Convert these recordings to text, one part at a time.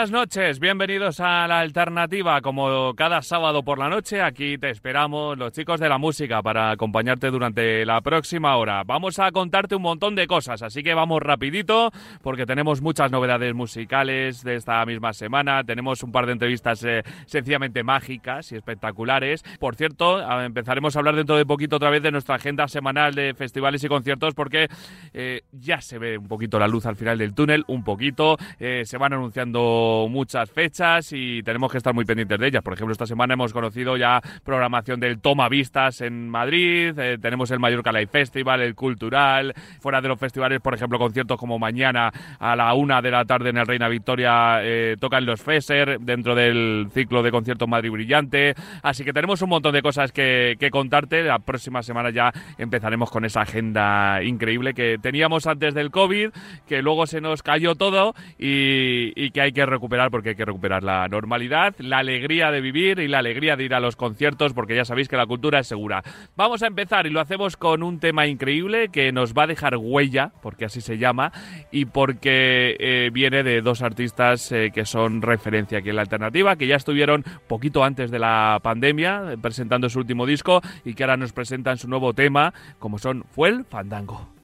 Buenas noches, bienvenidos a la alternativa. Como cada sábado por la noche, aquí te esperamos los chicos de la música para acompañarte durante la próxima hora. Vamos a contarte un montón de cosas, así que vamos rapidito porque tenemos muchas novedades musicales de esta misma semana. Tenemos un par de entrevistas eh, sencillamente mágicas y espectaculares. Por cierto, empezaremos a hablar dentro de poquito otra vez de nuestra agenda semanal de festivales y conciertos porque eh, ya se ve un poquito la luz al final del túnel, un poquito. Eh, se van anunciando muchas fechas y tenemos que estar muy pendientes de ellas. Por ejemplo, esta semana hemos conocido ya programación del Toma Vistas en Madrid, eh, tenemos el Mallorca Live Festival, el Cultural, fuera de los festivales, por ejemplo, conciertos como mañana a la una de la tarde en el Reina Victoria eh, tocan los FESER dentro del ciclo de conciertos Madrid Brillante. Así que tenemos un montón de cosas que, que contarte. La próxima semana ya empezaremos con esa agenda increíble que teníamos antes del COVID, que luego se nos cayó todo y, y que hay que recuperar porque hay que recuperar la normalidad, la alegría de vivir y la alegría de ir a los conciertos porque ya sabéis que la cultura es segura. Vamos a empezar y lo hacemos con un tema increíble que nos va a dejar huella, porque así se llama, y porque eh, viene de dos artistas eh, que son referencia aquí en la alternativa, que ya estuvieron poquito antes de la pandemia presentando su último disco y que ahora nos presentan su nuevo tema, como son Fuel Fandango.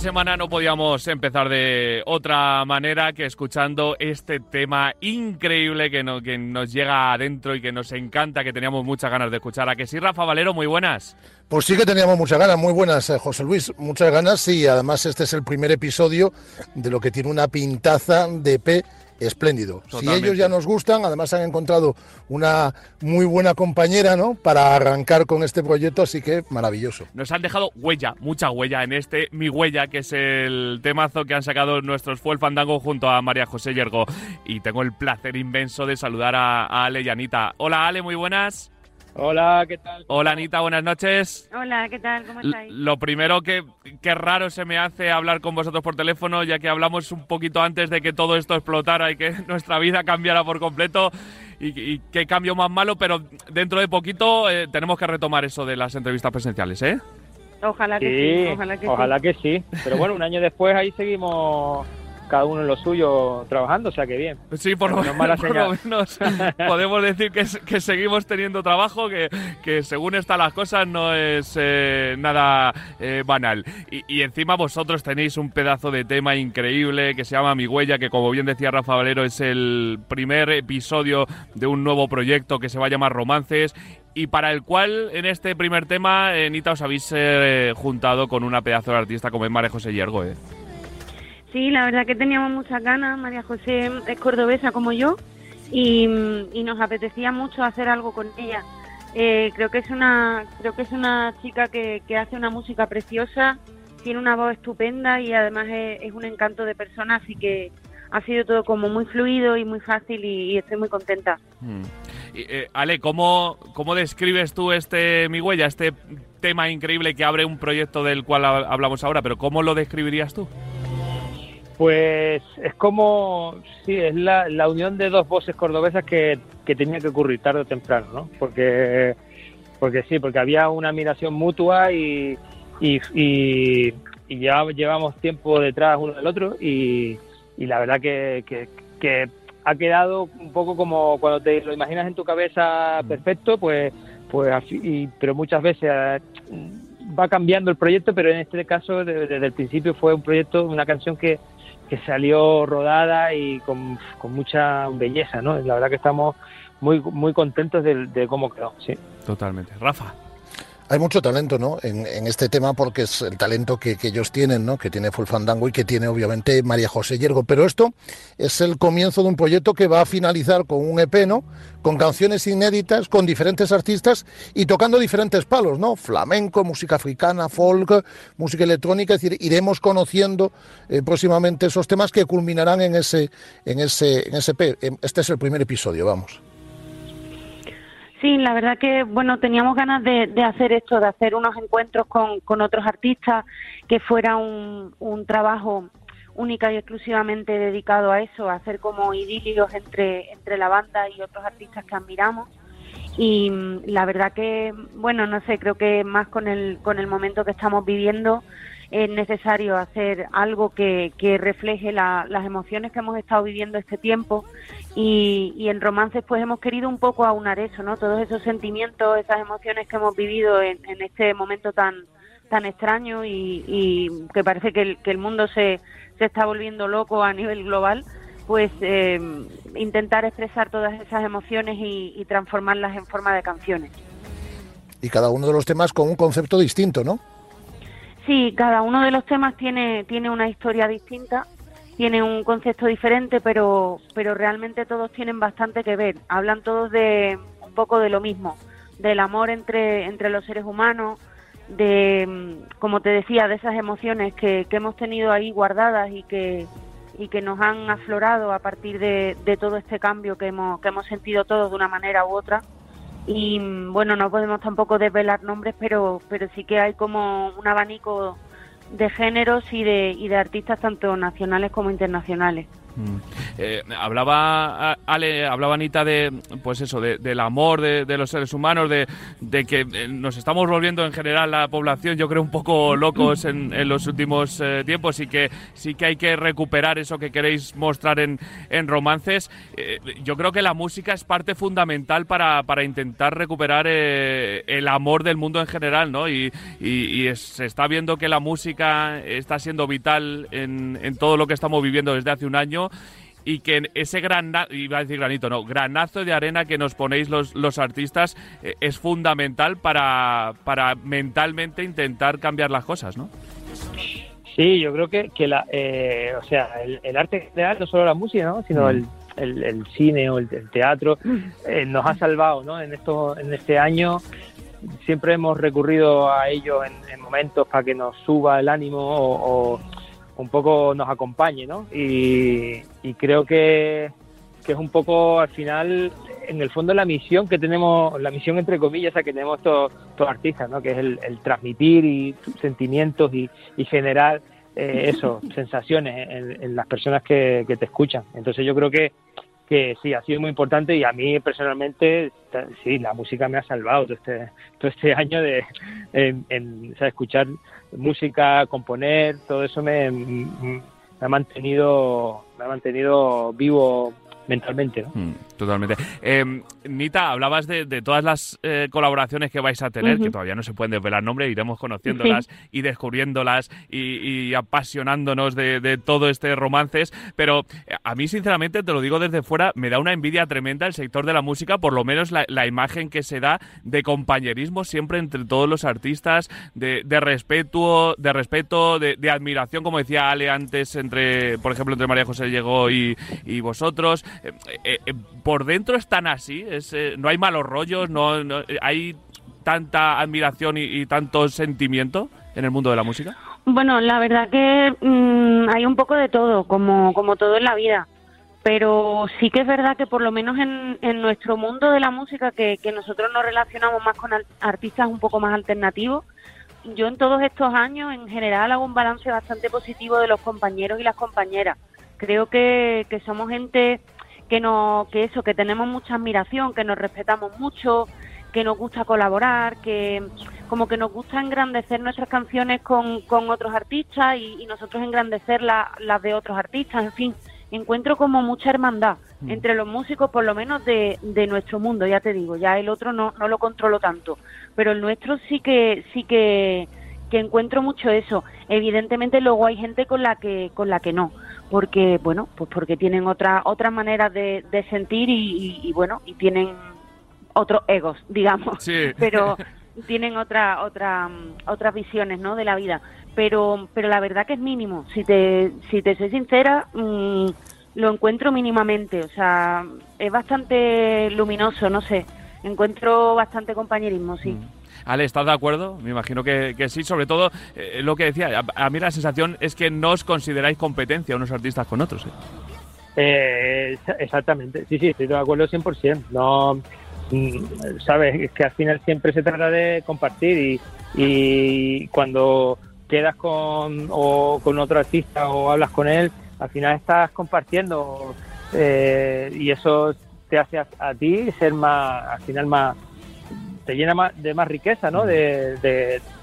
Semana no podíamos empezar de otra manera que escuchando este tema increíble que, que nos llega adentro y que nos encanta, que teníamos muchas ganas de escuchar. ¿A que sí, Rafa Valero? Muy buenas. Pues sí que teníamos muchas ganas, muy buenas, eh, José Luis, muchas ganas y además este es el primer episodio de lo que tiene una pintaza de P espléndido. Si ellos ya nos gustan, además han encontrado una muy buena compañera, ¿no? Para arrancar con este proyecto, así que maravilloso. Nos han dejado huella, mucha huella en este Mi Huella, que es el temazo que han sacado nuestros Fue el Fandango junto a María José Yergo. Y tengo el placer inmenso de saludar a, a Ale y Anita. Hola Ale, muy buenas. Hola, ¿qué tal? Hola Anita, buenas noches. Hola, ¿qué tal? ¿Cómo estáis? Lo primero que, que raro se me hace hablar con vosotros por teléfono, ya que hablamos un poquito antes de que todo esto explotara y que nuestra vida cambiara por completo y, qué cambio más malo, pero dentro de poquito eh, tenemos que retomar eso de las entrevistas presenciales, ¿eh? Ojalá que sí, ojalá que ojalá que sí. Pero bueno, un año después ahí seguimos cada uno en lo suyo trabajando, o sea que bien. Sí, por, lo, menos podemos decir que, que, seguimos teniendo trabajo, que, que, según están las cosas no es eh, nada eh, banal. Y, encima vosotros tenéis un pedazo de tema increíble que se llama Mi Huella, que como bien decía Rafa Valero es el primer episodio de un nuevo proyecto que se va a llamar Romances y para el cual en este primer tema, eh, Nita, os habéis juntado con una pedazo de artista como es María José Yergo. Sí, la verdad que teníamos muchas ganas. María José es cordobesa como yo y, nos apetecía mucho hacer algo con ella. Eh, creo que es una creo que es una chica que, hace una música preciosa, tiene una voz estupenda y además es, un encanto de persona, así que ha sido todo como muy fluido y muy fácil y, estoy muy contenta. Hmm. Eh, Ale, ¿cómo, ¿cómo describes tú este Mi Huella, este tema increíble que abre un proyecto del cual hablamos ahora, pero ¿cómo lo describirías tú? Pues es como, sí, es la, la unión de dos voces cordobesas que, que, tenía que ocurrir tarde o temprano, ¿no? Porque, porque sí, porque había una admiración mutua y, y, y, ya llevamos tiempo detrás uno del otro y, y la verdad que, que, ha quedado un poco como cuando te lo imaginas en tu cabeza perfecto, pues, pues así, pero muchas veces va cambiando el proyecto, pero en este caso desde, el principio fue un proyecto, una canción que, que salió rodada y con, con, mucha belleza, ¿no? La verdad que estamos muy muy contentos de, de cómo quedó, sí. Totalmente. Rafa. Hay mucho talento ¿no? en, este tema porque es el talento que, ellos tienen, ¿no? que tiene Full Fandango y que tiene obviamente María José Yergo. Pero esto es el comienzo de un proyecto que va a finalizar con un EP, ¿no? con canciones inéditas, con diferentes artistas y tocando diferentes palos, ¿no? flamenco, música africana, folk, música electrónica. Es decir, iremos conociendo eh, próximamente esos temas que culminarán en ese, en, ese, en ese EP. Este es el primer episodio, vamos. Sí, la verdad que, bueno, teníamos ganas de, hacer esto, de hacer unos encuentros con, con otros artistas, que fuera un, un trabajo única y exclusivamente dedicado a eso, hacer como idilios entre, entre la banda y otros artistas que admiramos. Y mm, la verdad que, bueno, no sé, creo que más con el, con el momento que estamos viviendo, es necesario hacer algo que, que refleje las emociones que hemos estado viviendo este tiempo y, en romances pues hemos querido un poco aunar eso, ¿no? Todos esos sentimientos, esas emociones que hemos vivido en, en este momento tan tan extraño y, y que parece que el, que el mundo se, se está volviendo loco a nivel global, pues eh, intentar expresar todas esas emociones y, y transformarlas en forma de canciones. Y cada uno de los temas con un concepto distinto, ¿no? Sí, cada uno de los temas tiene, tiene una historia distinta, tiene un concepto diferente, pero, pero realmente todos tienen bastante que ver. Hablan todos de un poco de lo mismo, del amor entre, entre los seres humanos, de, como te decía, de esas emociones que, que hemos tenido ahí guardadas y que, y que nos han aflorado a partir de, de todo este cambio que hemos, que hemos sentido todos de una manera u otra y bueno, no podemos tampoco desvelar nombres, pero, pero sí que hay como un abanico de géneros y de, y de artistas tanto nacionales como internacionales. Mm. Eh, hablaba Ale, hablaba Anita de pues eso, del amor de, los seres humanos, de, que eh, nos estamos volviendo en general la población, yo creo un poco locos en, los últimos eh, tiempos y que sí que hay que recuperar eso que queréis mostrar en, romances. yo creo que la música es parte fundamental para, intentar recuperar el amor del mundo en general, ¿no? Y, se está viendo que la música está siendo vital en, en todo lo que estamos viviendo desde hace un año y que ese gran, iba a decir granito, no, granazo de arena que nos ponéis los, los artistas eh, es fundamental para, para mentalmente intentar cambiar las cosas, ¿no? Sí, yo creo que, que la, eh, o sea, el, arte real, no solo la música, ¿no? sino mm. el, el, cine o el, teatro, eh, nos ha salvado, ¿no? En, esto, en este año siempre hemos recurrido a ellos en, momentos para que nos suba el ánimo o un poco nos acompañe, ¿no? Y, creo que, es un poco al final, en el fondo, la misión que tenemos, la misión entre comillas, que tenemos todos, todos artistas, ¿no? Que es el, transmitir y sentimientos y, generar eh, eso, sensaciones en, las personas que, te escuchan. Entonces yo creo que, que sí, ha sido muy importante y a mí personalmente, sí, la música me ha salvado todo este, todo este año de en, escuchar música, componer, todo eso me, me, ha mantenido me ha mantenido vivo mentalmente. ¿no? Mm, totalmente. Eh, Nita, hablabas de, todas las eh, colaboraciones que vais a tener, que todavía no se pueden desvelar nombre, iremos conociéndolas y descubriéndolas y, apasionándonos de, todo este romances, pero eh, a mí sinceramente, te lo digo desde fuera, me da una envidia tremenda el sector de la música, por lo menos la, imagen que se da de compañerismo siempre entre todos los artistas, de, respeto, de respeto, de, admiración, como decía Ale antes, entre, por ejemplo, entre María José Llegó y, y vosotros. Eh, eh, eh, por dentro están así, es, no hay malos rollos, no, hay tanta admiración y, tanto sentimiento en el mundo de la música. Bueno, la verdad que mm, hay un poco de todo, como, como todo en la vida. Pero sí que es verdad que por lo menos en, nuestro mundo de la música, que, nosotros nos relacionamos más con artistas un poco más alternativos, yo en todos estos años en general hago un balance bastante positivo de los compañeros y las compañeras. Creo que somos gente que no que eso que tenemos mucha admiración que nos respetamos mucho que nos gusta colaborar que como que nos gusta engrandecer nuestras canciones con, con otros artistas y, nosotros engrandecer las de otros artistas en fin encuentro como mucha hermandad mm. entre los músicos por lo menos de, de nuestro mundo ya te digo ya el otro no, no lo controlo tanto pero el nuestro sí que sí que que encuentro mucho eso. Evidentemente luego hay gente con la que con la que no, porque bueno, pues porque tienen otra otras maneras de, sentir y, bueno y tienen otros egos, digamos, pero tienen otra otra otras visiones, ¿no? De la vida. Pero pero la verdad que es mínimo. Si te si te soy sincera. Mm, lo encuentro mínimamente, o sea, es bastante luminoso, no sé, encuentro bastante compañerismo, sí. Mm. Ale, ¿estás de acuerdo? Me imagino que, sí, sobre todo eh, lo que decía, a, mí la sensación es que no os consideráis competencia unos artistas con otros. ¿eh? Eh, exactamente, sí, sí, estoy de acuerdo 100%. No, mm, sabes, es que al final siempre se trata de compartir y, cuando quedas con, o con otro artista o hablas con él, al final estás compartiendo y eso te hace a, ti ser más, al final más, te llena más, de más riqueza, ¿no? De,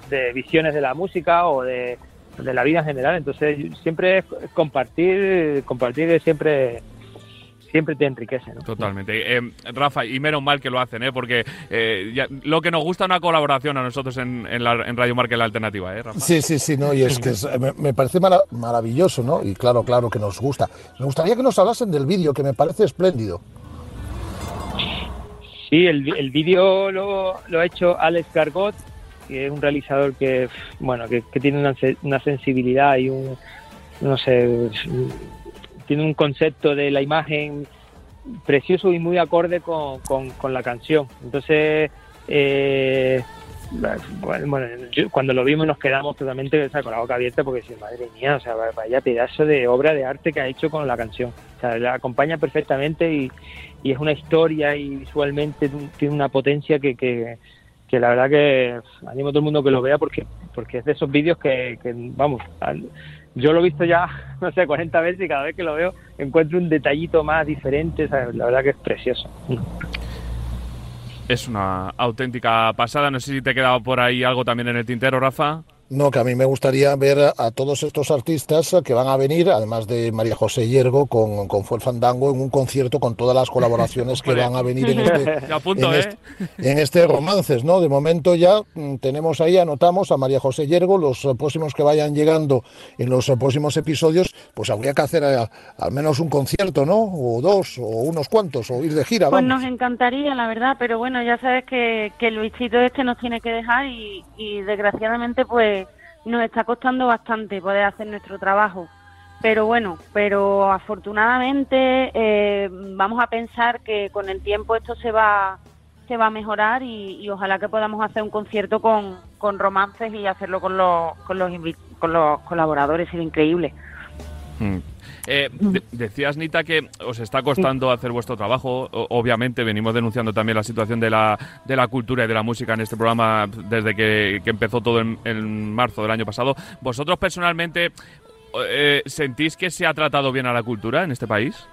de, visiones de la música o de, la vida en general. Entonces, siempre compartir, compartir siempre siempre te enriquece. ¿no? Totalmente. Eh, Rafa, y menos mal que lo hacen, ¿eh? porque eh, lo que nos gusta es una colaboración a nosotros en, en, Radio Marca la Alternativa. ¿eh, Rafa? Sí, sí, sí, no, y es que me, parece maravilloso, ¿no? Y claro, claro que nos gusta. Me gustaría que nos hablasen del vídeo, que me parece espléndido. Sí, el, el vídeo lo, lo ha hecho Alex Gargot, que es un realizador que, bueno, que, tiene una, una, sensibilidad y un, no sé, tiene un concepto de la imagen precioso y muy acorde con, con, la canción. Entonces, eh, bueno, cuando lo vimos nos quedamos totalmente con la boca abierta porque madre mía, o sea, vaya pedazo de obra de arte que ha hecho con la canción. O sea, la acompaña perfectamente y, y es una historia y visualmente tiene una potencia que, que, la verdad que animo a todo el mundo que lo vea porque porque es de esos vídeos que, vamos, yo lo he visto ya, no sé, 40 veces y cada vez que lo veo encuentro un detallito más diferente, la verdad que es precioso. Es una auténtica pasada, no sé si te quedaba por ahí algo también en el tintero, Rafa. No, que a mí me gustaría ver a todos estos artistas que van a venir, además de María José Yergo, con, con Fue Fandango, en un concierto con todas las colaboraciones que van a venir en este, ¿eh? este, en, este, romances, ¿no? De momento ya mm, tenemos ahí, anotamos a María José Yergo, los próximos que vayan llegando en los próximos episodios, pues habría que hacer eh, al menos un concierto, ¿no? O dos, o unos cuantos, o ir de gira. Pues nos encantaría, la verdad, pero bueno, ya sabes que, que Luisito este nos tiene que dejar y, y desgraciadamente pues nos está costando bastante poder hacer nuestro trabajo. Pero bueno, pero afortunadamente eh, vamos a pensar que con el tiempo esto se va se va a mejorar y, ojalá que podamos hacer un concierto con, con romances y hacerlo con los, con los, con los colaboradores, sería increíble. Mm. Eh, decías, Nita, que os está costando hacer vuestro trabajo. obviamente, venimos denunciando también la situación de la, de la cultura y de la música en este programa desde que, empezó todo en, marzo del año pasado. ¿Vosotros personalmente eh, sentís que se ha tratado bien a la cultura en este país?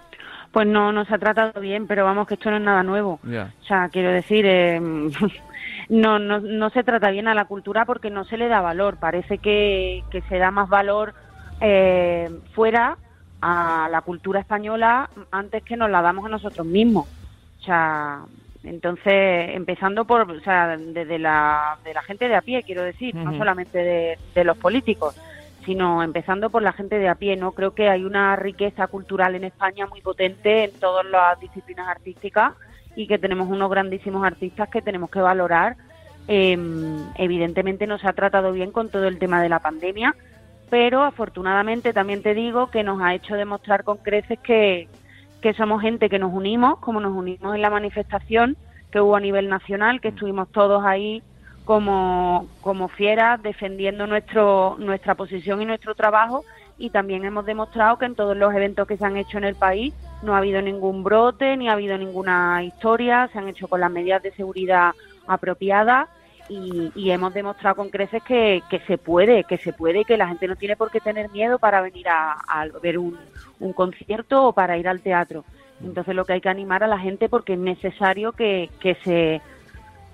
Pues no, no se ha tratado bien, pero vamos, que esto no es nada nuevo. O sea, quiero decir, eh, no, no, no se trata bien a la cultura porque no se le da valor. Parece que, que se da más valor eh, fuera a la cultura española antes que nos la damos a nosotros mismos. O sea, entonces, empezando por, o sea, desde la, de la gente de a pie, quiero decir, no solamente de, de, los políticos, sino empezando por la gente de a pie, ¿no? Creo que hay una riqueza cultural en España muy potente en todas las disciplinas artísticas y que tenemos unos grandísimos artistas que tenemos que valorar. Eh, evidentemente no se ha tratado bien con todo el tema de la pandemia, pero afortunadamente también te digo que nos ha hecho demostrar con creces que, somos gente que nos unimos, como nos unimos en la manifestación que hubo a nivel nacional, que estuvimos todos ahí como, como fieras defendiendo nuestro, nuestra posición y nuestro trabajo. Y también hemos demostrado que en todos los eventos que se han hecho en el país no ha habido ningún brote, ni ha habido ninguna historia, se han hecho con las medidas de seguridad apropiadas y, hemos demostrado con creces que, se puede, que se puede y que la gente no tiene por qué tener miedo para venir a, ver un, concierto o para ir al teatro. Entonces lo que hay que animar a la gente porque es necesario que, se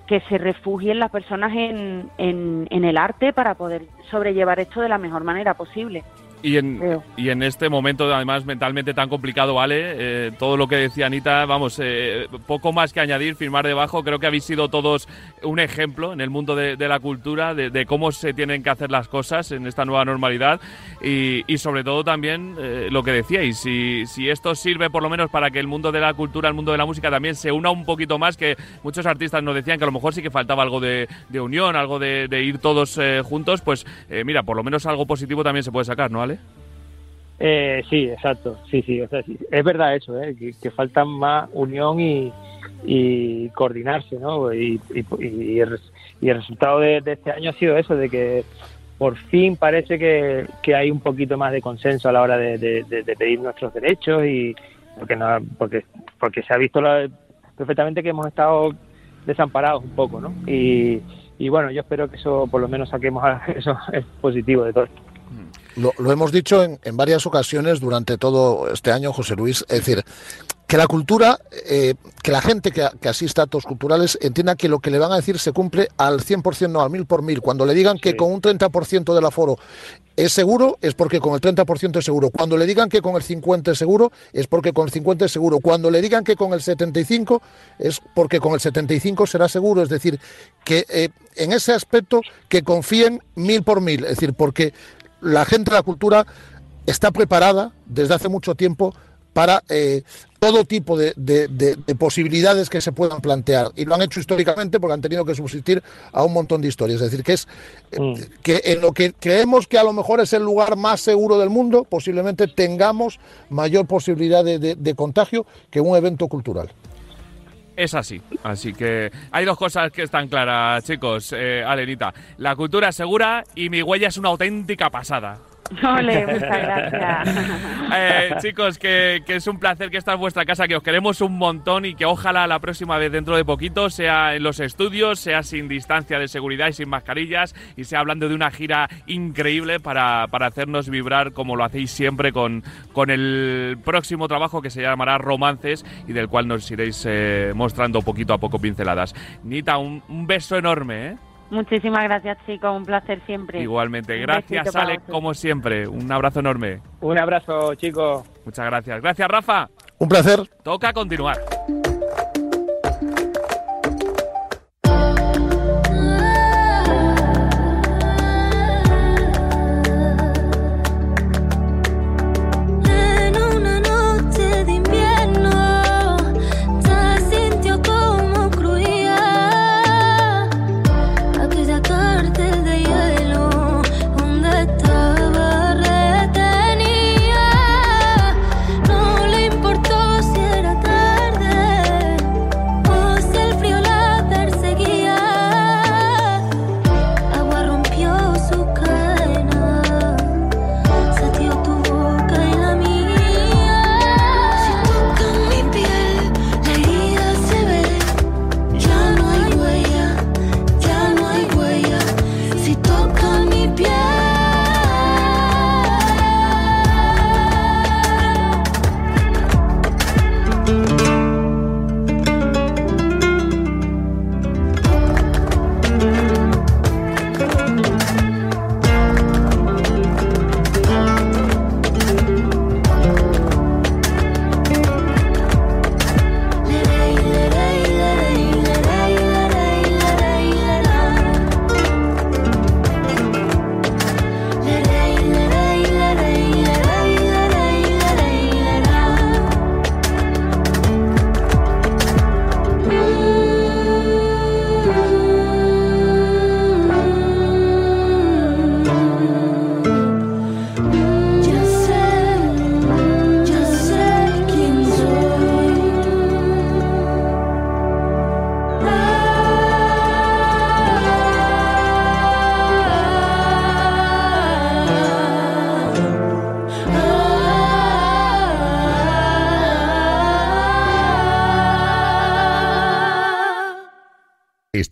que se refugien las personas en, en, el arte para poder sobrellevar esto de la mejor manera posible. Y en, y en este momento, además, mentalmente tan complicado, ¿vale? Eh, todo lo que decía Anita, vamos, eh, poco más que añadir, firmar debajo. Creo que habéis sido todos un ejemplo en el mundo de, la cultura, de, cómo se tienen que hacer las cosas en esta nueva normalidad. Y, y sobre todo también eh, lo que decíais, si, si esto sirve por lo menos para que el mundo de la cultura, el mundo de la música también se una un poquito más, que muchos artistas nos decían que a lo mejor sí que faltaba algo de, unión, algo de, ir todos juntos, pues mira, por lo menos algo positivo también se puede sacar, ¿no, Ale? Eh, sí, exacto, sí, sí, es verdad eso, ¿eh? que, falta más unión y, coordinarse, ¿no? Y, el, resultado de, este año ha sido eso, de que por fin parece que, hay un poquito más de consenso a la hora de, pedir nuestros derechos y porque no, porque porque se ha visto perfectamente que hemos estado desamparados un poco, ¿no? Y, y bueno, yo espero que eso por lo menos saquemos eso es positivo de todo esto. Lo, hemos dicho en, varias ocasiones durante todo este año, José Luis, es decir, que la cultura, eh, que la gente que, asista a actos culturales entienda que lo que le van a decir se cumple al 100%, no al mil por mil. Cuando le digan que con un 30% del aforo es seguro, es porque con el 30% es seguro. Cuando le digan que con el 50% es seguro, es porque con el 50% es seguro. Cuando le digan que con el 75% es porque con el 75% será seguro. Es decir, que eh, en ese aspecto que confíen mil por mil. Es decir, porque la gente de la cultura está preparada desde hace mucho tiempo para eh, todo tipo de, posibilidades que se puedan plantear y lo han hecho históricamente porque han tenido que subsistir a un montón de historias. Es decir, que es eh, mm. que en lo que creemos que a lo mejor es el lugar más seguro del mundo, posiblemente tengamos mayor posibilidad de, contagio que un evento cultural. Es así, así que hay dos cosas que están claras, chicos. Eh, Alenita, la cultura es segura y mi huella es una auténtica pasada. Ole, muchas gracias. Eh, chicos, que, es un placer que esta es vuestra casa, que os queremos un montón y que ojalá la próxima vez dentro de poquito sea en los estudios, sea sin distancia de seguridad y sin mascarillas y sea hablando de una gira increíble para, hacernos vibrar como lo hacéis siempre con, con el próximo trabajo que se llamará Romances y del cual nos iréis eh, mostrando poquito a poco pinceladas. Nita, un, un beso enorme, ¿eh? Muchísimas gracias, chicos. Un placer siempre. Igualmente. Gracias, Ale, como siempre. Un abrazo enorme. Un abrazo, chicos. Muchas gracias. Gracias, Rafa. Un placer. Toca continuar.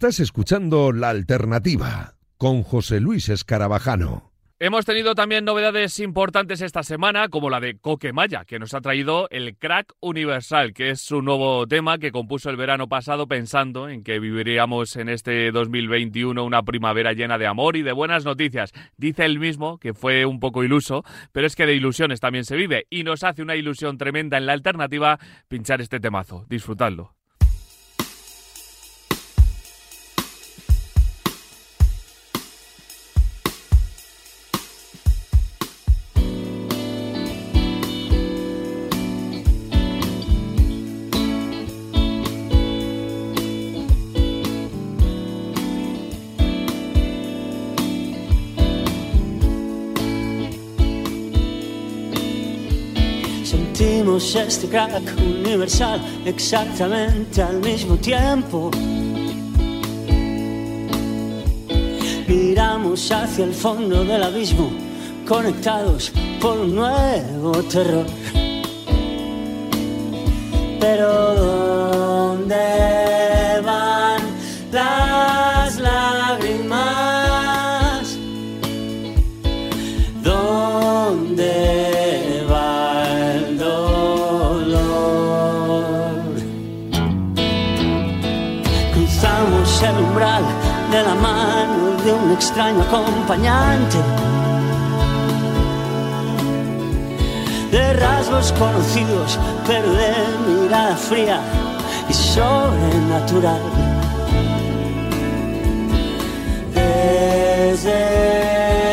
Estás escuchando La Alternativa con José Luis Escarabajano. Hemos tenido también novedades importantes esta semana, como la de Coquemaya, que nos ha traído el Crack Universal, que es su nuevo tema que compuso el verano pasado pensando en que viviríamos en este 2021 una primavera llena de amor y de buenas noticias. Dice él mismo que fue un poco iluso, pero es que de ilusiones también se vive y nos hace una ilusión tremenda en la alternativa pinchar este temazo. Disfrutadlo. Este crack universal exactamente al mismo tiempo. Miramos hacia el fondo del abismo, conectados por un nuevo terror. Pero ¿dónde extraño acompañante. De rasgos conocidos, pero de mirada fría y sobrenatural. Desde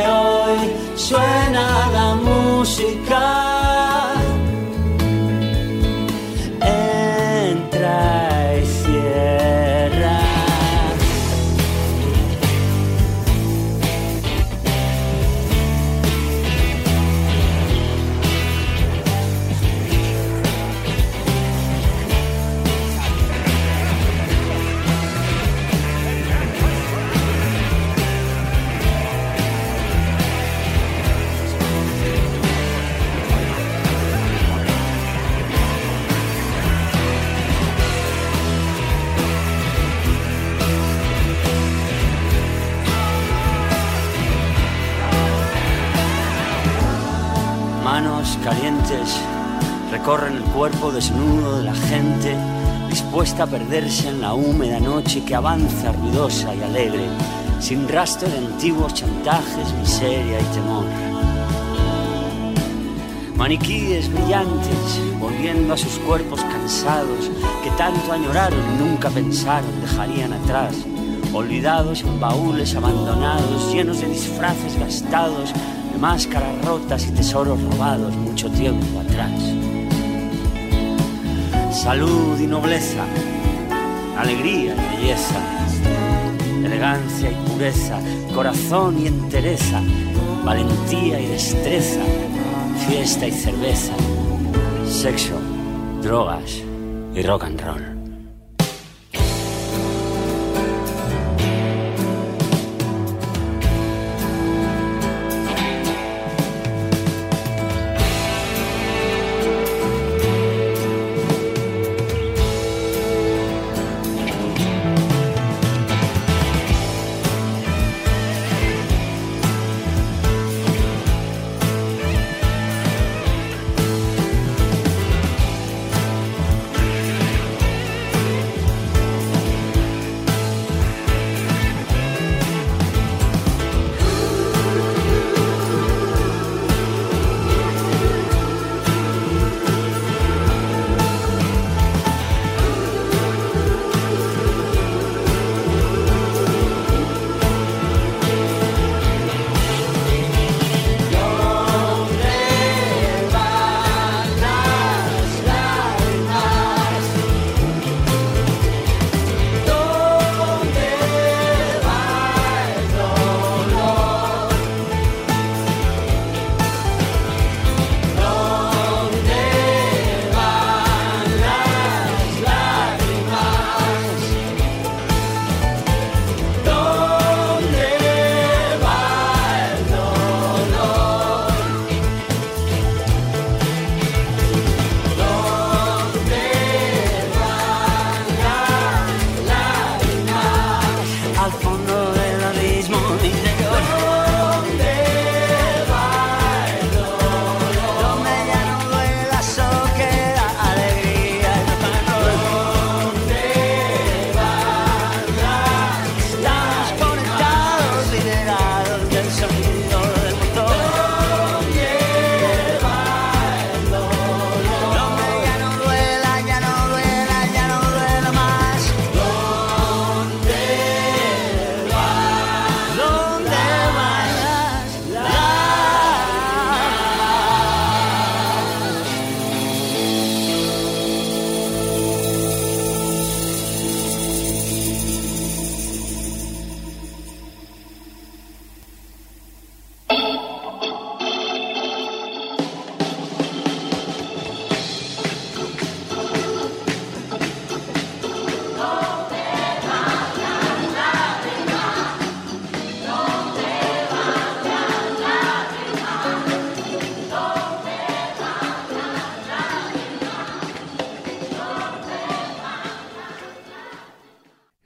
hoy suena la música. Recorren el cuerpo desnudo de la gente, dispuesta a perderse en la húmeda noche que avanza ruidosa y alegre, sin rastro de antiguos chantajes, miseria y temor. Maniquíes brillantes, volviendo a sus cuerpos cansados, que tanto añoraron y nunca pensaron dejarían atrás, olvidados en baúles abandonados, llenos de disfraces gastados, máscaras rotas y tesoros robados mucho tiempo atrás. Salud y nobleza, alegría y belleza, elegancia y pureza, corazón y entereza, valentía y destreza, fiesta y cerveza, sexo, drogas y rock and roll.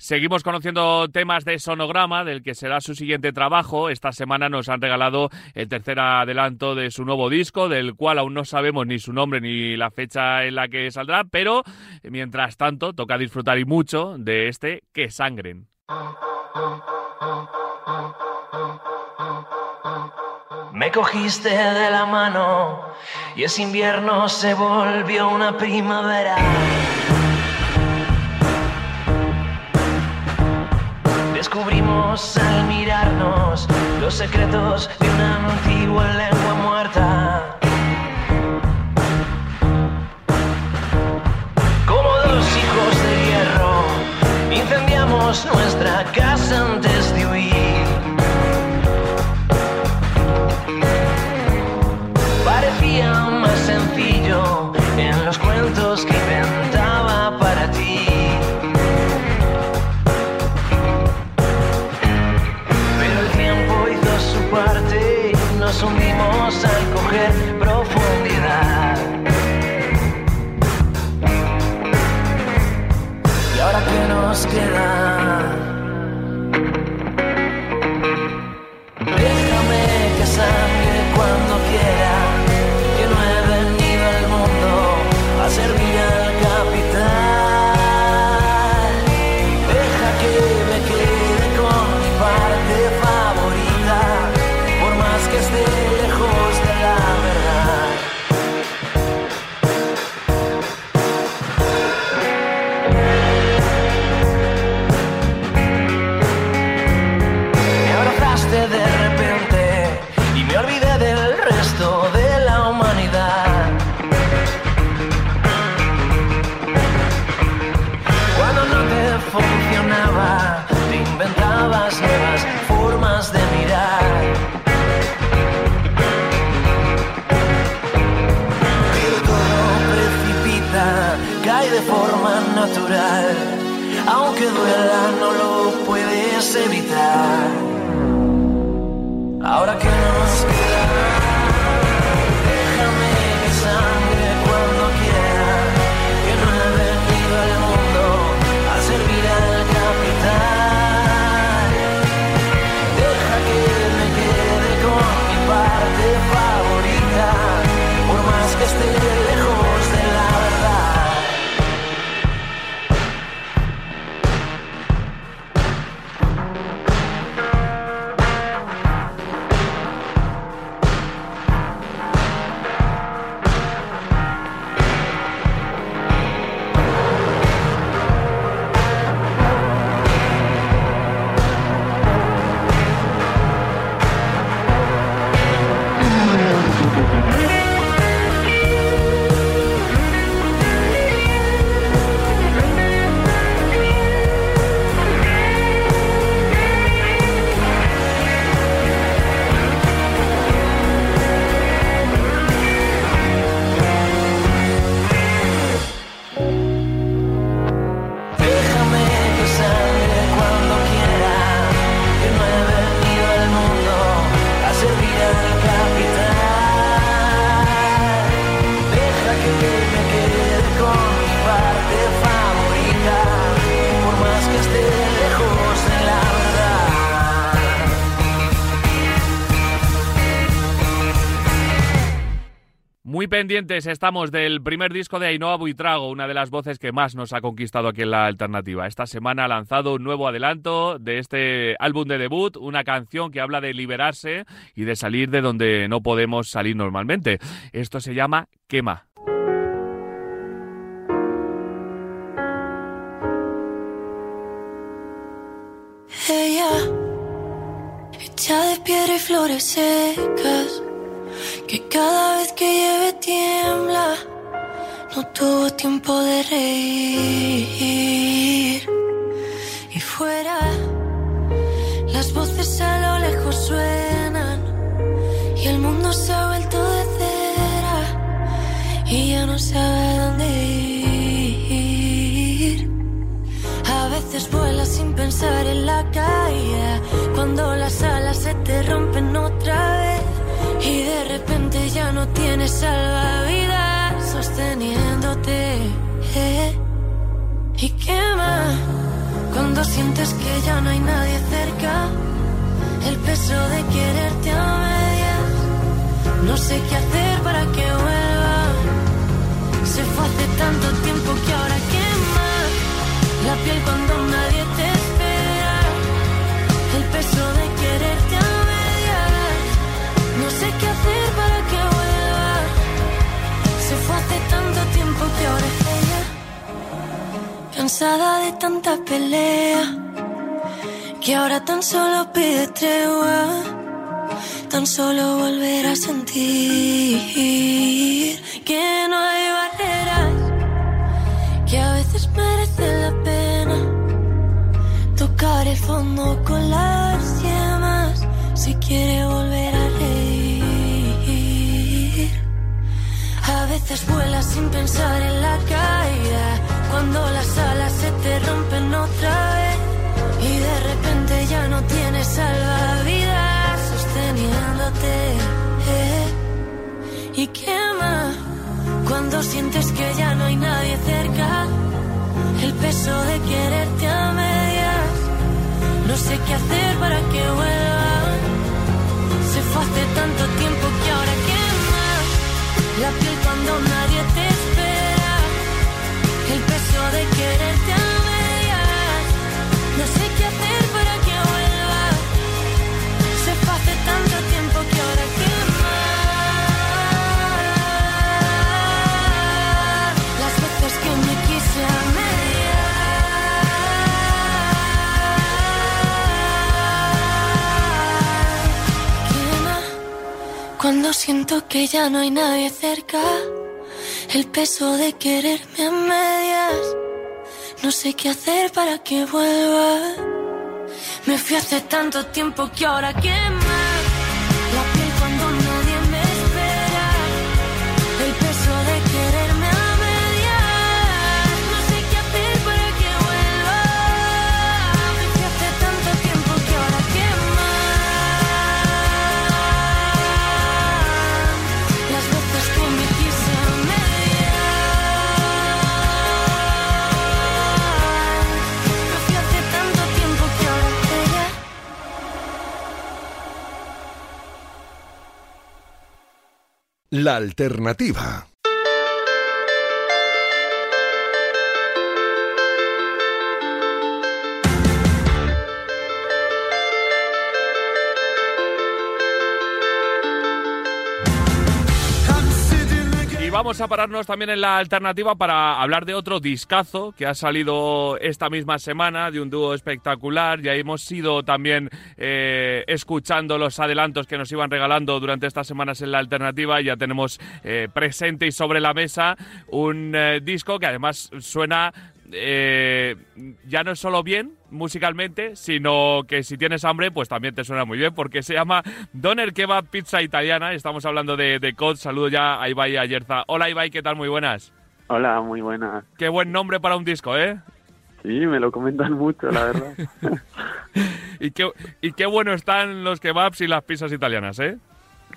Seguimos conociendo temas de Sonograma, del que será su siguiente trabajo. Esta semana nos han regalado el tercer adelanto de su nuevo disco, del cual aún no sabemos ni su nombre ni la fecha en la que saldrá, pero mientras tanto toca disfrutar y mucho de este Que Sangren. Me cogiste de la mano y ese invierno se volvió una primavera. Descubrimos al mirarnos los secretos de una antigua lengua muerta. Como dos hijos de hierro, incendiamos nuestra casa antes pendientes estamos del primer disco de Ainhoa Buitrago, una de las voces que más nos ha conquistado aquí en la alternativa. Esta semana ha lanzado un nuevo adelanto de este álbum de debut, una canción que habla de liberarse y de salir de donde no podemos salir normalmente. Esto se llama Quema. Ella, hecha de piedra y flores secas, que cada vez que lleve tiembla, no tuvo tiempo de reír. Y fuera, las voces a lo lejos suenan, y el mundo se ha vuelto de cera, y ya no sabe dónde ir. A veces vuelas sin pensar en la caída, cuando las alas se te rompen otra vez no tienes salvavidas sosteniéndote. eh. Y quema cuando sientes que ya no hay nadie cerca, el peso de quererte a medias, no sé qué hacer para que vuelva. Se fue hace tanto tiempo que ahora quema la piel cuando nadie te cansada de tanta pelea, que ahora tan solo pide tregua, tan solo volver a sentir que no hay barreras, que a veces merece la pena tocar el fondo con las yemas si quiere volver a reír. A veces vuelas sin pensar en la caída, cuando las alas se te rompen otra vez y de repente ya no tienes salvavidas sosteniéndote. eh. Y quema cuando sientes que ya no hay nadie cerca, el peso de quererte a medias. No sé qué hacer para que vuelva. Se fue hace tanto tiempo que ahora quema la piel cuando nadie te cuando siento que ya no hay nadie cerca. El peso de quererme a medias. No sé qué hacer para que vuelva. Me fui hace tanto tiempo que ahora quema la La alternativa. Vamos a pararnos también en la alternativa para hablar de otro discazo que ha salido esta misma semana, de un dúo espectacular. Ya hemos ido también eh, escuchando los adelantos que nos iban regalando durante estas semanas en la alternativa. Ya tenemos eh, presente y sobre la mesa un eh, disco que además suena eh, ya no es solo bien musicalmente, sino que si tienes hambre, pues también te suena muy bien, porque se llama Doner Kebab Pizza Italiana. Estamos hablando de, de COD. Saludo ya a Ibai y a Yerza. Hola Ibai, ¿qué tal? Muy buenas. Hola, muy buenas. Qué buen nombre para un disco, ¿eh? Sí, me lo comentan mucho, la verdad. y, qué, y qué bueno están los kebabs y las pizzas italianas, ¿eh?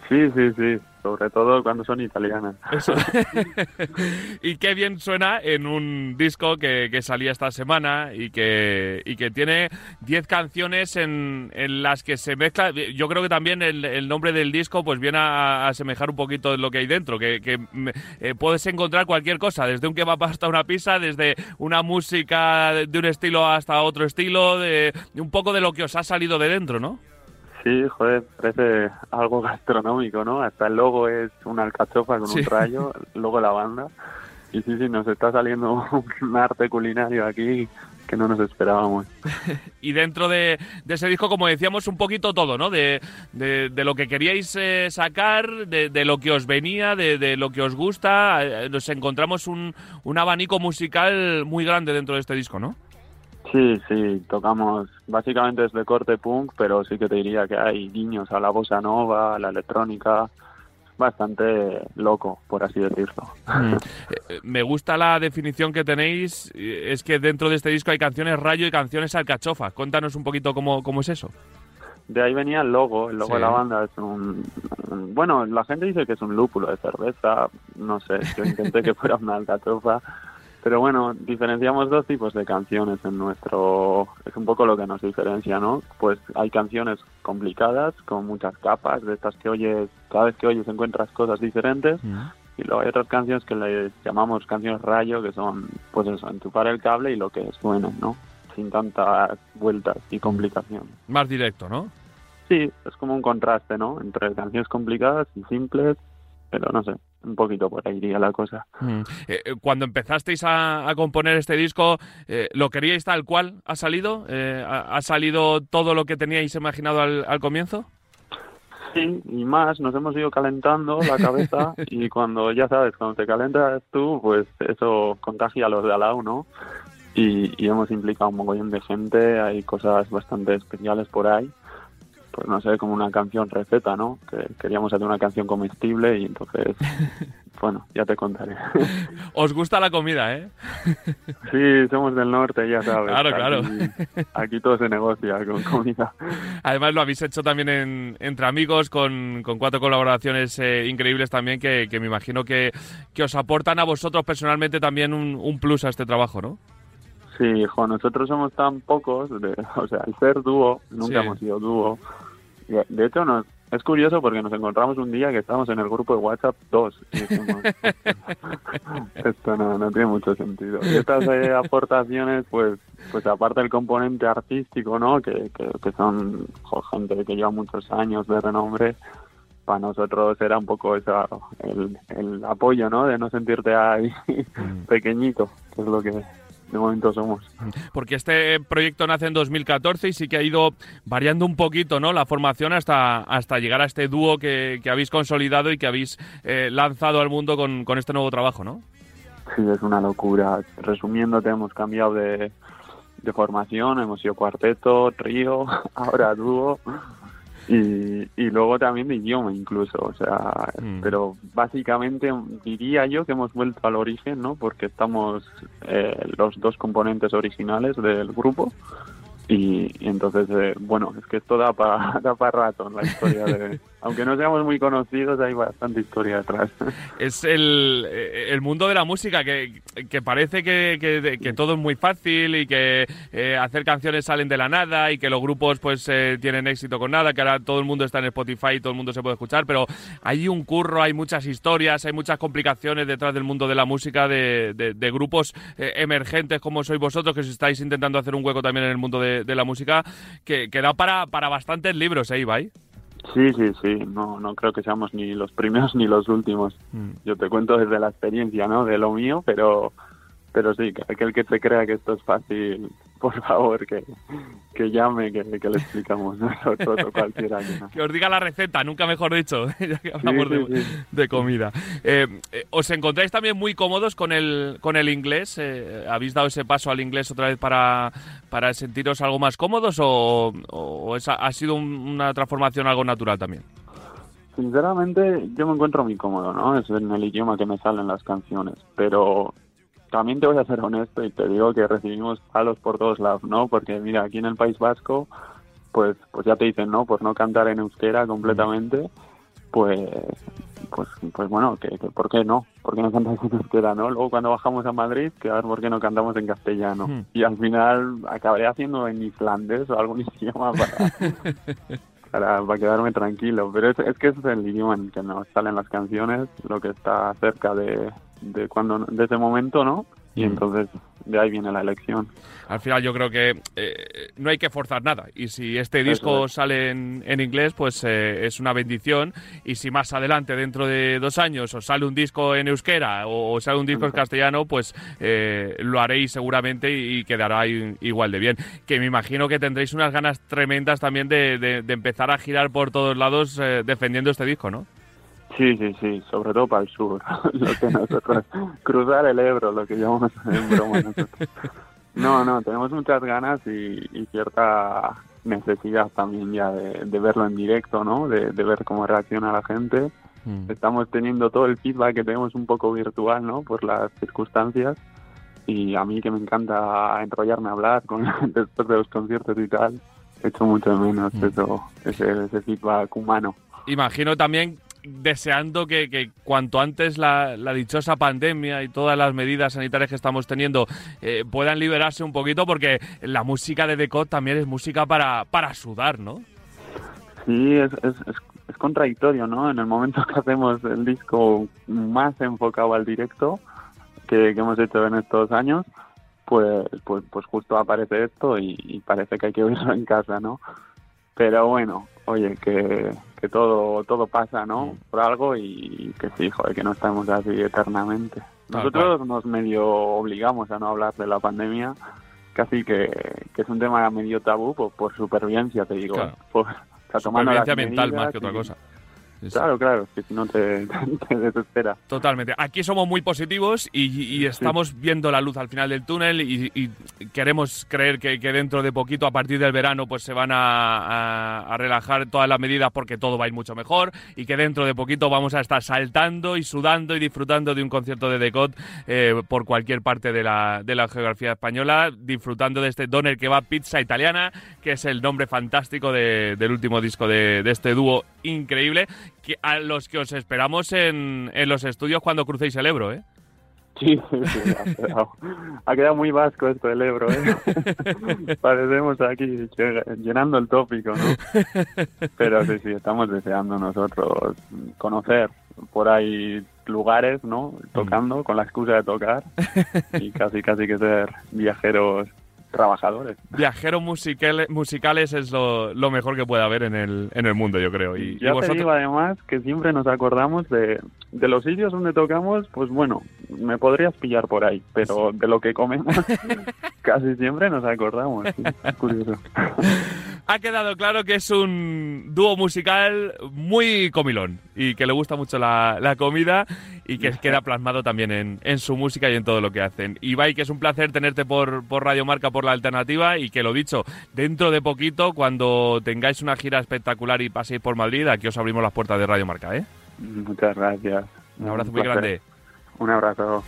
Sí, sí, sí. Sobre todo cuando son italianas. Eso. y qué bien suena en un disco que, que salía esta semana y que, y que tiene 10 canciones en, en, las que se mezcla. Yo creo que también el, el nombre del disco pues viene a, a, asemejar un poquito de lo que hay dentro, que, que eh, puedes encontrar cualquier cosa, desde un kebab hasta una pizza, desde una música de un estilo hasta otro estilo, de, de un poco de lo que os ha salido de dentro, ¿no? Sí, joder, parece algo gastronómico, ¿no? Hasta el logo es una alcachofa con Sí. un rayo, el logo de la banda. Y sí, sí, nos está saliendo un arte culinario aquí que no nos esperábamos. y dentro de, de, ese disco, como decíamos, un poquito todo, ¿no? De, de, de lo que queríais eh, sacar, de, de, lo que os venía, de, de lo que os gusta. Eh, nos encontramos un, un abanico musical muy grande dentro de este disco, ¿no? Sí, sí, tocamos básicamente desde corte punk, pero sí que te diría que hay guiños a la bossa nova, a la electrónica, bastante loco, por así decirlo. Mm. Me gusta la definición que tenéis, es que dentro de este disco hay canciones rayo y canciones alcachofa. Cuéntanos un poquito cómo, cómo es eso. De ahí venía el logo, el logo sí. de la banda es un, un, Bueno, la gente dice que es un lúpulo de cerveza, no sé, yo intenté que fuera una alcachofa Pero bueno, diferenciamos dos tipos de canciones en nuestro... Es un poco lo que nos diferencia, ¿no? Pues hay canciones complicadas, con muchas capas, de estas que oyes, cada vez que oyes encuentras cosas diferentes. Y luego hay otras canciones que le llamamos canciones rayo, que son, pues eso, enchufar el cable y lo que suena, ¿no? Sin tantas vueltas y complicaciones. Más directo, ¿no? Sí, es como un contraste, ¿no? Entre canciones complicadas y simples, pero no sé, un poquito por ahí iría la cosa. Mm. Eh, eh, cuando empezasteis a, componer este disco, eh, ¿lo queríais tal cual? ¿Ha salido? ha, salido todo lo que teníais imaginado al, comienzo? Sí, y más, nos hemos ido calentando la cabeza y cuando, ya sabes, cuando te calentas tú, pues eso contagia a los de al lado, ¿no? Y, y hemos implicado un mogollón de gente, hay cosas bastante especiales por ahí pues no sé, como una canción receta, ¿no? Que queríamos hacer una canción comestible y entonces, bueno, ya te contaré. Os gusta la comida, ¿eh? Sí, somos del norte, ya sabes. Claro, claro. Aquí, todo se negocia con comida. Además lo habéis hecho también en, entre amigos, con, con cuatro colaboraciones eh, increíbles también que, que, me imagino que, que os aportan a vosotros personalmente también un, un plus a este trabajo, ¿no? Sí, hijo, nosotros somos tan pocos, o sea, al ser dúo, nunca hemos sido dúo. De hecho, nos, es curioso porque nos encontramos un día que estábamos en el grupo de WhatsApp dos y dijimos, esto no, no tiene mucho sentido. Y estas eh, aportaciones, pues, pues aparte del componente artístico, ¿no? Que, que, son gente que lleva muchos años de renombre, para nosotros era un poco esa, el, el apoyo, ¿no? De no sentirte ahí mm. pequeñito, que es lo que de momento somos. Porque este proyecto nace en 2014 y sí que ha ido variando un poquito ¿no? la formación hasta, hasta llegar a este dúo que, habéis consolidado y que habéis eh, lanzado al mundo con, con este nuevo trabajo, ¿no? Sí, es una locura. Resumiendo, hemos cambiado de, de formación, hemos sido cuarteto, trío, ahora dúo y, y luego también de idioma incluso, o sea, mm. pero básicamente diría yo que hemos vuelto al origen, ¿no? Porque estamos eh, los dos componentes originales del grupo y, entonces, eh, bueno, es que esto da para da rato en la historia de... Aunque no seamos muy conocidos, hay bastante historia detrás. Es el, el mundo de la música que, que parece que, que, todo es muy fácil y que eh, hacer canciones salen de la nada y que los grupos pues eh, tienen éxito con nada, que ahora todo el mundo está en Spotify y todo el mundo se puede escuchar, pero hay un curro, hay muchas historias, hay muchas complicaciones detrás del mundo de la música de, de, grupos emergentes como sois vosotros, que os estáis intentando hacer un hueco también en el mundo de de, la música que, que, da para, para bastantes libros, ¿eh, Ibai? Sí, sí, sí, no, no creo que seamos ni los primeros ni los últimos. Mm. Yo te cuento desde la experiencia, ¿no? De lo mío, pero, pero sí, que aquel que se crea que esto es fácil, por favor, que, que llame, que, que le explicamos nosotros o cualquiera. Que, os diga la receta, nunca mejor dicho, ya que hablamos de, comida. Eh, eh, ¿Os encontráis también muy cómodos con el, con el inglés? Eh, ¿Habéis dado ese paso al inglés otra vez para, para sentiros algo más cómodos o, o ha sido una transformación algo natural también? Sinceramente, yo me encuentro muy cómodo, ¿no? Es en el idioma que me salen las canciones, pero también te voy a ser honesto y te digo que recibimos palos por todos lados, ¿no? Porque mira, aquí en el País Vasco, pues, pues ya te dicen, ¿no? Por no cantar en euskera completamente, pues, pues, pues bueno, que, ¿por qué no? ¿Por qué no cantamos en euskera, no? Luego cuando bajamos a Madrid, que a ver por qué no cantamos en castellano. Hmm. Y al final acabaré haciendo en islandés o algún idioma para... para, quedarme tranquilo. Pero es, es que ese es el idioma en el que nos salen las canciones, lo que está cerca de, de cuando de ese momento, ¿no? Y mm. entonces de ahí viene la elección. Al final yo creo que eh, no hay que forzar nada y si este disco sale en, en, inglés pues eh, es una bendición y si más adelante dentro de dos años os sale un disco en euskera o, sale un disco en castellano pues eh, lo haréis seguramente y, quedará igual de bien. Que me imagino que tendréis unas ganas tremendas también de, de empezar a girar por todos lados defendiendo este disco, ¿no? Sí, sí, sí, sobre todo para el sur, lo que nosotros, cruzar el Ebro, lo que llamamos en broma nosotros. No, no, tenemos muchas ganas y, cierta necesidad también ya de, verlo en directo, ¿no? De, ver cómo reacciona la gente. Mm. Estamos teniendo todo el feedback que tenemos un poco virtual, ¿no? Por las circunstancias. Y a mí que me encanta enrollarme a hablar con después de los conciertos y tal, echo mucho de menos mm. eso, ese, ese feedback humano. Imagino también deseando que, cuanto antes la, dichosa pandemia y todas las medidas sanitarias que estamos teniendo eh, puedan liberarse un poquito, porque la música de Decot también es música para, para sudar, ¿no? Sí, es, es, es, contradictorio, ¿no? En el momento que hacemos el disco más enfocado al directo que, que hemos hecho en estos años, pues, pues, pues justo aparece esto y, parece que hay que oírlo en casa, ¿no? Pero bueno, oye, que, que todo todo pasa, ¿no? Mm. Por algo y que sí, joder, que no estamos así eternamente. Nosotros nos medio obligamos a no hablar de la pandemia, casi que, que es un tema medio tabú por, por supervivencia, te digo. Por, supervivencia mental más que otra cosa. Claro, claro, que si no te, desespera. Totalmente. Aquí somos muy positivos y, estamos viendo la luz al final del túnel y, queremos creer que, dentro de poquito, a partir del verano, pues se van a, relajar todas las medidas porque todo va a ir mucho mejor y que dentro de poquito vamos a estar saltando y sudando y disfrutando de un concierto de Decot eh, por cualquier parte de la, de la geografía española, disfrutando de este Doner que va pizza italiana, que es el nombre fantástico del último disco de, de este dúo increíble a los que os esperamos en, en los estudios cuando crucéis el Ebro, ¿eh? Sí, sí, ha, quedado, muy vasco esto del Ebro, ¿eh? Parecemos aquí llenando el tópico, ¿no? Pero sí, sí, estamos deseando nosotros conocer por ahí lugares, ¿no? Tocando, con la excusa de tocar y casi, casi que ser viajeros trabajadores. Viajeros musicales, musicales es lo, mejor que puede haber en el, en el mundo, yo creo. Y, ya te digo además que siempre nos acordamos de, de los sitios donde tocamos, pues bueno, me podrías pillar por ahí, pero de lo que comemos casi siempre nos acordamos. curioso. ha quedado claro que es un dúo musical muy comilón y que le gusta mucho la, la comida y que queda plasmado también en, en, su música y en todo lo que hacen. Ibai, que es un placer tenerte por, por Radio Marca, por la alternativa y que lo dicho, dentro de poquito, cuando tengáis una gira espectacular y paséis por Madrid, aquí os abrimos las puertas de Radio Marca. ¿eh? Muchas gracias. Un abrazo muy grande. Un abrazo.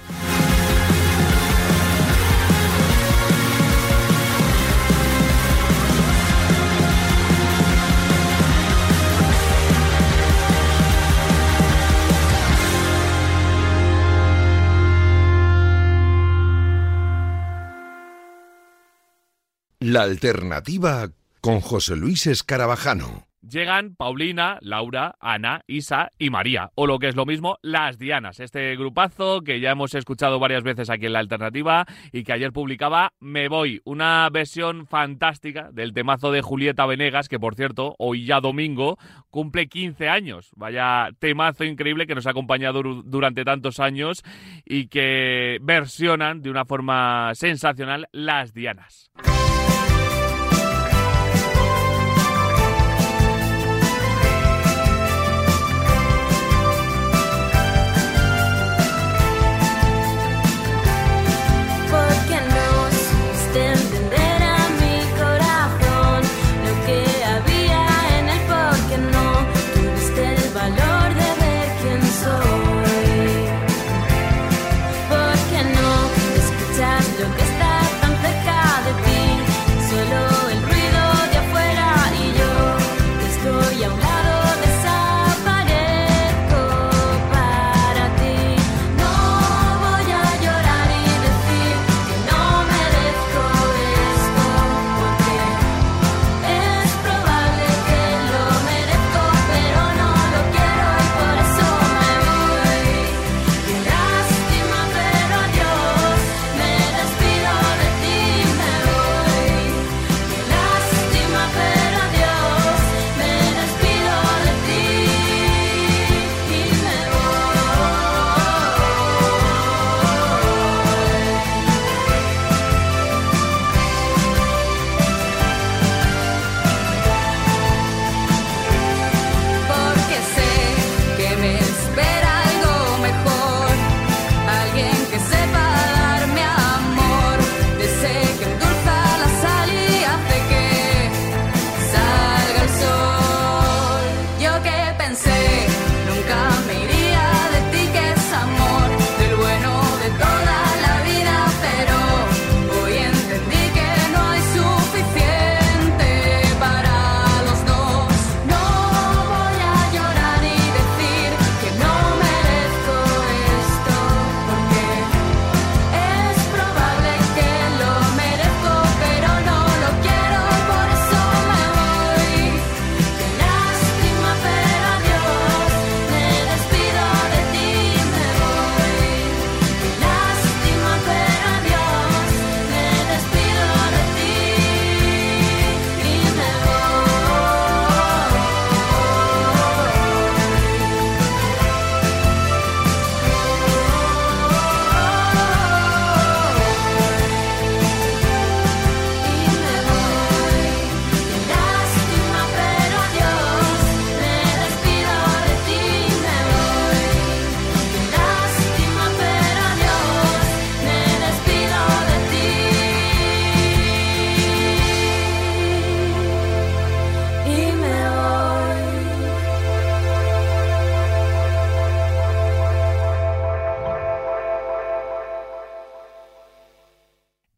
La alternativa con José Luis Escarabajano. Llegan Paulina, Laura, Ana, Isa y María, o lo que es lo mismo, las Dianas, este grupazo que ya hemos escuchado varias veces aquí en la alternativa y que ayer publicaba Me Voy, una versión fantástica del temazo de Julieta Venegas, que por cierto, hoy ya domingo cumple 15 años. Vaya temazo increíble que nos ha acompañado durante tantos años y que versionan de una forma sensacional las Dianas.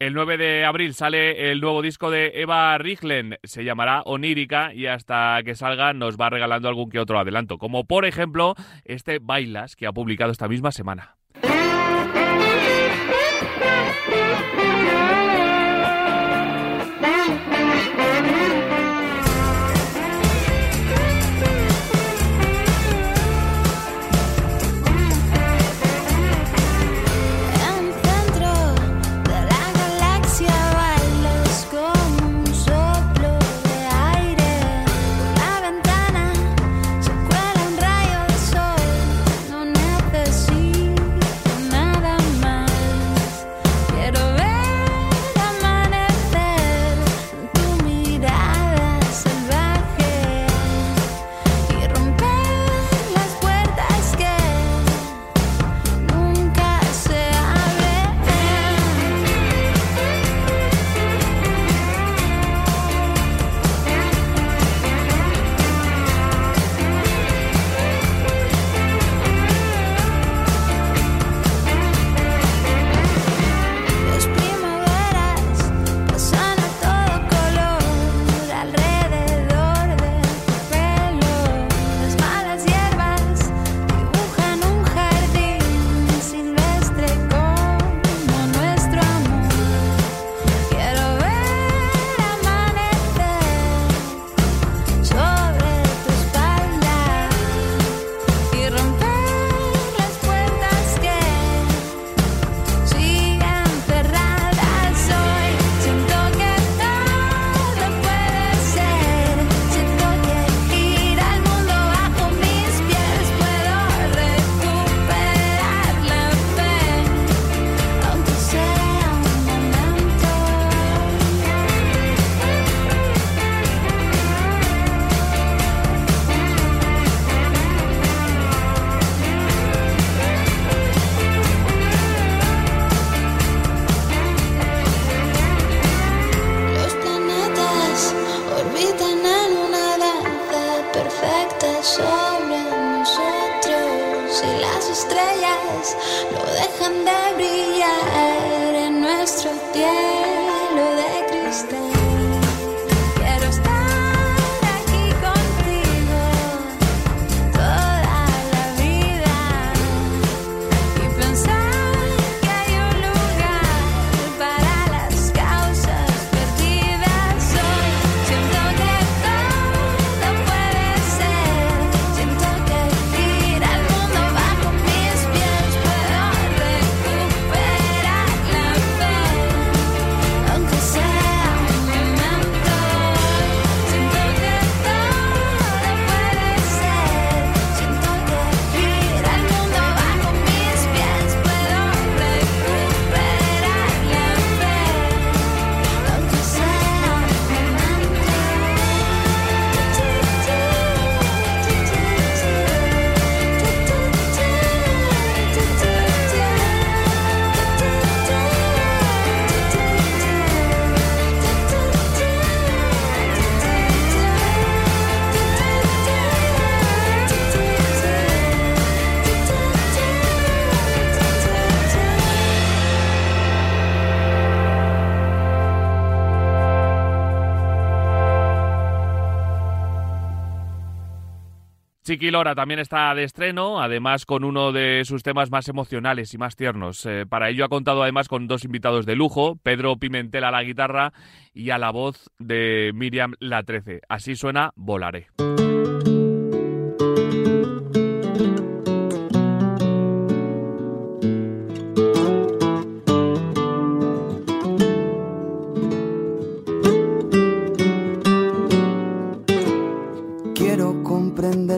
El 9 de abril sale el nuevo disco de Eva Riglen, se llamará Onírica y hasta que salga nos va regalando algún que otro adelanto, como por ejemplo este Bailas que ha publicado esta misma semana. Chiqui Lora también está de estreno, además con uno de sus temas más emocionales y más tiernos. Eh, para ello ha contado además con dos invitados de lujo, Pedro Pimentel a la guitarra y a la voz de Miriam La Trece. Así suena Volaré.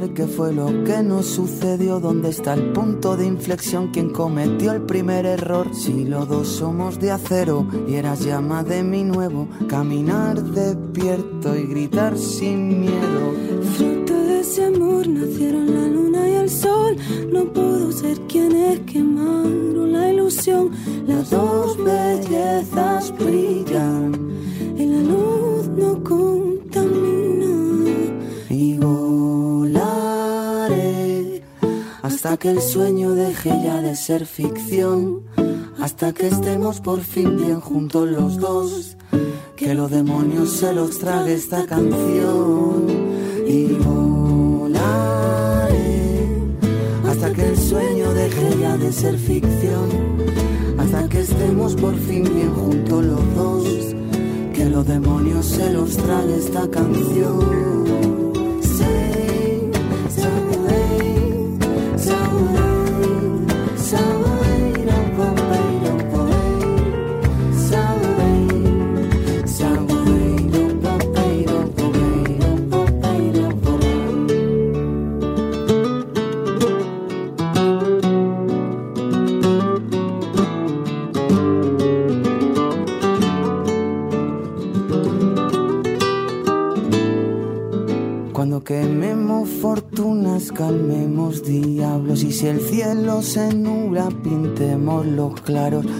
Qué fue lo que nos sucedió, dónde está el punto de inflexión, quién cometió el primer error. Si los dos somos de acero y eras llama de mi nuevo, caminar despierto y gritar sin miedo. Fruto de ese amor nacieron la luna y el sol, no pudo ser quien es quemaron la ilusión, las dos bellezas brillan y la luz no contamina. Y hasta que el sueño deje ya de ser ficción hasta que estemos por fin bien juntos los dos. Que los demonios se los trague esta canción y volaré hasta que el sueño deje ya de ser ficción. Hasta que estemos por fin bien juntos los dos. Que los demonios se los trague esta canción.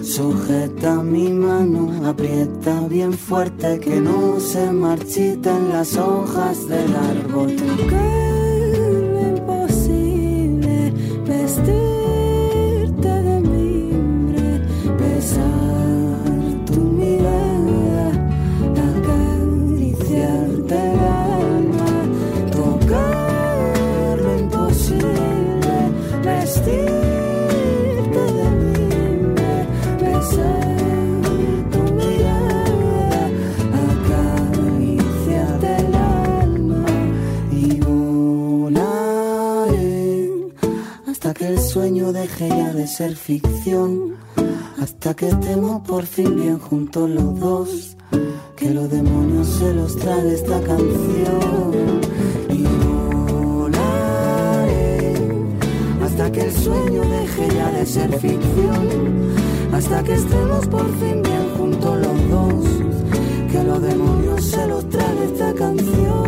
Sujeta mi mano aprieta bien fuerte que no se marchiten las hojas del árbol ficción hasta que estemos por fin bien juntos los dos. Que los demonios se los trae esta canción y volaré hasta que el sueño deje ya de ser ficción. Hasta que estemos por fin bien juntos los dos. Que los demonios se los trae esta canción.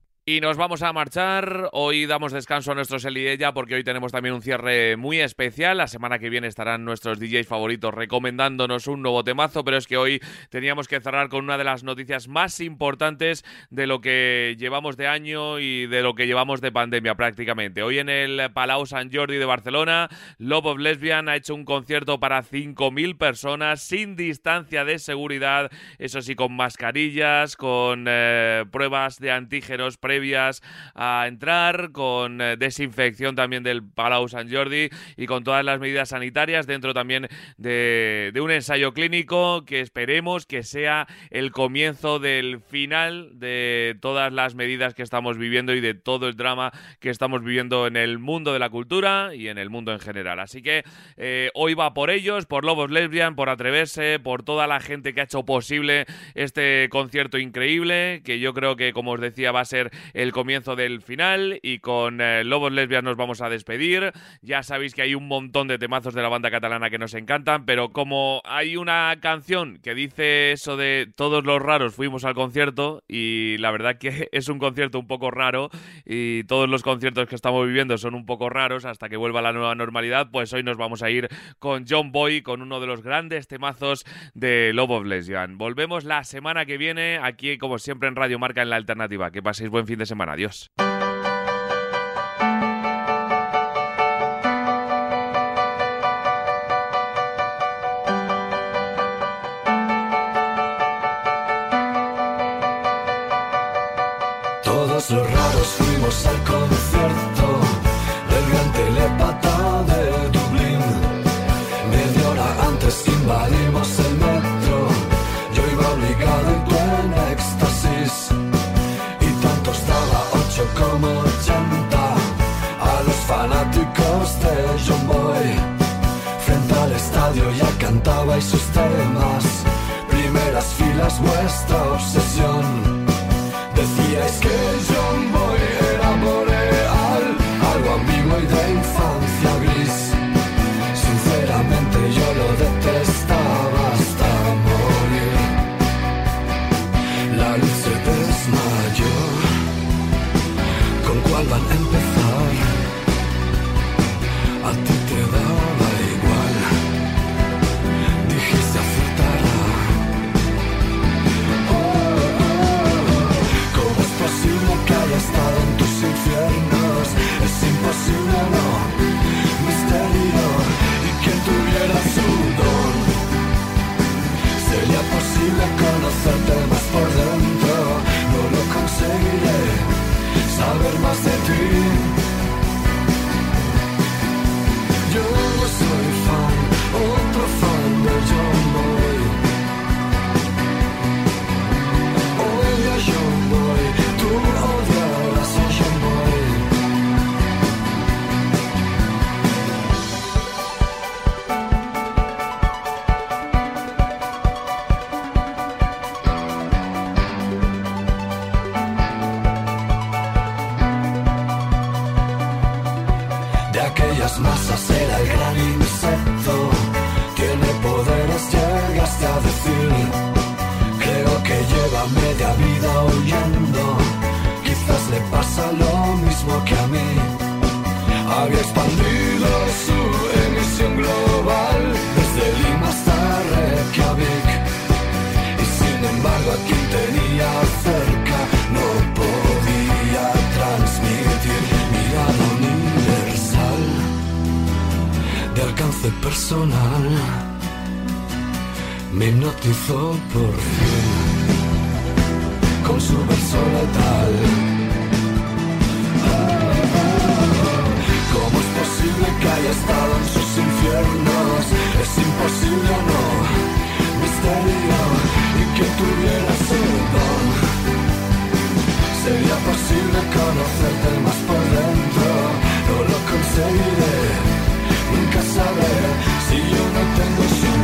Y nos vamos a marchar. Hoy damos descanso a nuestros Elidella porque hoy tenemos también un cierre muy especial. La semana que viene estarán nuestros DJs favoritos recomendándonos un nuevo temazo, pero es que hoy teníamos que cerrar con una de las noticias más importantes de lo que llevamos de año y de lo que llevamos de pandemia prácticamente. Hoy en el Palau Sant Jordi de Barcelona, Love of Lesbian ha hecho un concierto para 5.000 personas sin distancia de seguridad, eso sí, con mascarillas, con eh, pruebas de antígenos previas a entrar, con eh, desinfección también del Palau Sant Jordi y con todas las medidas sanitarias dentro también de, un ensayo clínico que esperemos que sea el comienzo del final de todas las medidas que estamos viviendo y de todo el drama que estamos viviendo en el mundo de la cultura y en el mundo en general. Así que eh, hoy va por ellos, por Lobos Lesbian, por atreverse, por toda la gente que ha hecho posible este concierto increíble, que yo creo que, como os decía, va a ser el comienzo del final y con eh, Lobos Lesbias nos vamos a despedir. Ya sabéis que hay un montón de temazos de la banda catalana que nos encantan, pero como hay una canción que dice eso de todos los raros fuimos al concierto y la verdad que es un concierto un poco raro y todos los conciertos que estamos viviendo son un poco raros hasta que vuelva la nueva normalidad, pues hoy nos vamos a ir con John Boy, con uno de los grandes temazos de Lobos Lesbian. Volvemos la semana que viene aquí como siempre en Radio Marca en la alternativa. Que paséis buen fin de semana. Adiós. Todos los raros fuimos al como 80 a los fanáticos de John Boy. Frente al estadio ya cantabais sus temas, primeras filas vuestra obsesión. las masas era el gran insecto. Tiene poderes, llegaste a decir. Creo que lleva media vida huyendo. Quizás le pasa lo mismo que a mí. Había expandido. personal me hipnotizó por fin con su verso letal. ¿Cómo es posible que haya estado en sus infiernos? Es imposible, no, misterio, y que tuviera ese don. Sería posible conocerte más por dentro, no lo conseguiré. tengo su